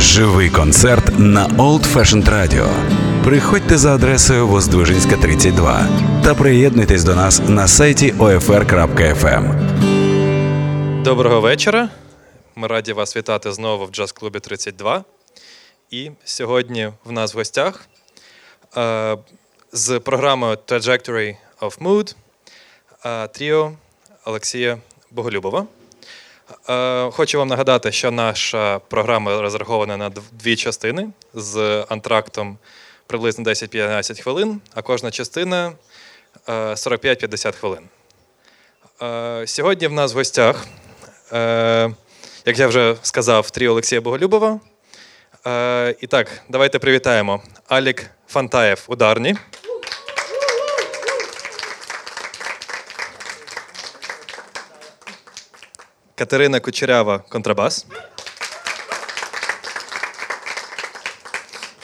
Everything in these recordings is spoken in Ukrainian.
Живий концерт на Old Fashioned Radio. Приходьте за адресою Воздвижинська, 32 та приєднуйтесь до нас на сайті OFR.FM. Доброго вечора. Ми раді вас вітати знову в джаз-клубі 32. І сьогодні в нас в гостях е, з програмою Trajectory of Mood е, тріо Олексія Боголюбова. Е, хочу вам нагадати, що наша програма розрахована на дві частини з антрактом приблизно 10-15 хвилин, а кожна частина е, 45-50 хвилин. Е, Сьогодні в нас в гостях, е, як я вже сказав, тріо Олексія Боголюбова. Е, І так, давайте привітаємо Алік Фантаєв ударні. Катерина Кучерява контрабас.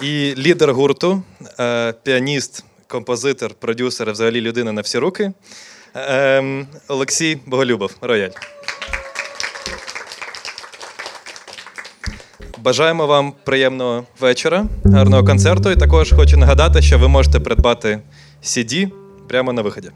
І лідер гурту, е, піаніст, композитор, продюсер, взагалі людина на всі руки. ем, Олексій Боголюбов, рояль. Бажаємо вам приємного вечора, гарного концерту. І також хочу нагадати, що ви можете придбати CD прямо на виході.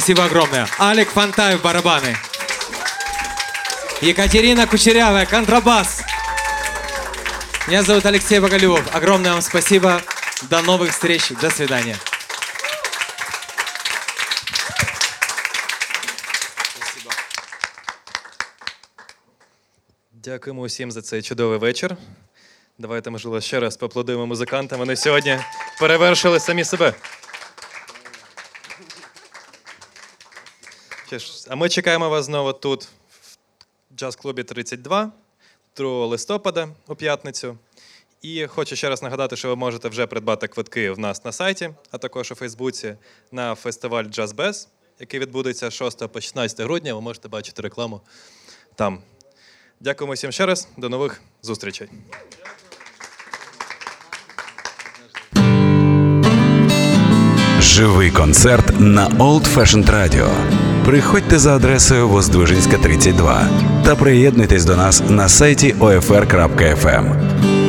Спасибо огромное. Алик Фантаев, барабаны. Екатерина Кучерявая, контрабас. Меня зовут Алексей Боголюбов. Огромное вам спасибо. До новых встреч. До свидания. Дякуємо усім за цей чудовий вечір. Давайте, можливо, ще раз поаплодуємо музикантам. Вони сьогодні перевершили самі себе. А ми чекаємо вас знову тут, в джаз-клубі 32, 2 листопада у п'ятницю. І хочу ще раз нагадати, що ви можете вже придбати квитки в нас на сайті, а також у Фейсбуці на фестиваль Jazz Bez, який відбудеться 6 по 16 грудня. Ви можете бачити рекламу там. Дякуємо всім ще раз. До нових зустрічей. Живий концерт на Old Fashioned Radio. Приходьте за адресою Воздвижинська, 32 та приєднуйтесь до нас на сайті OFR.FM.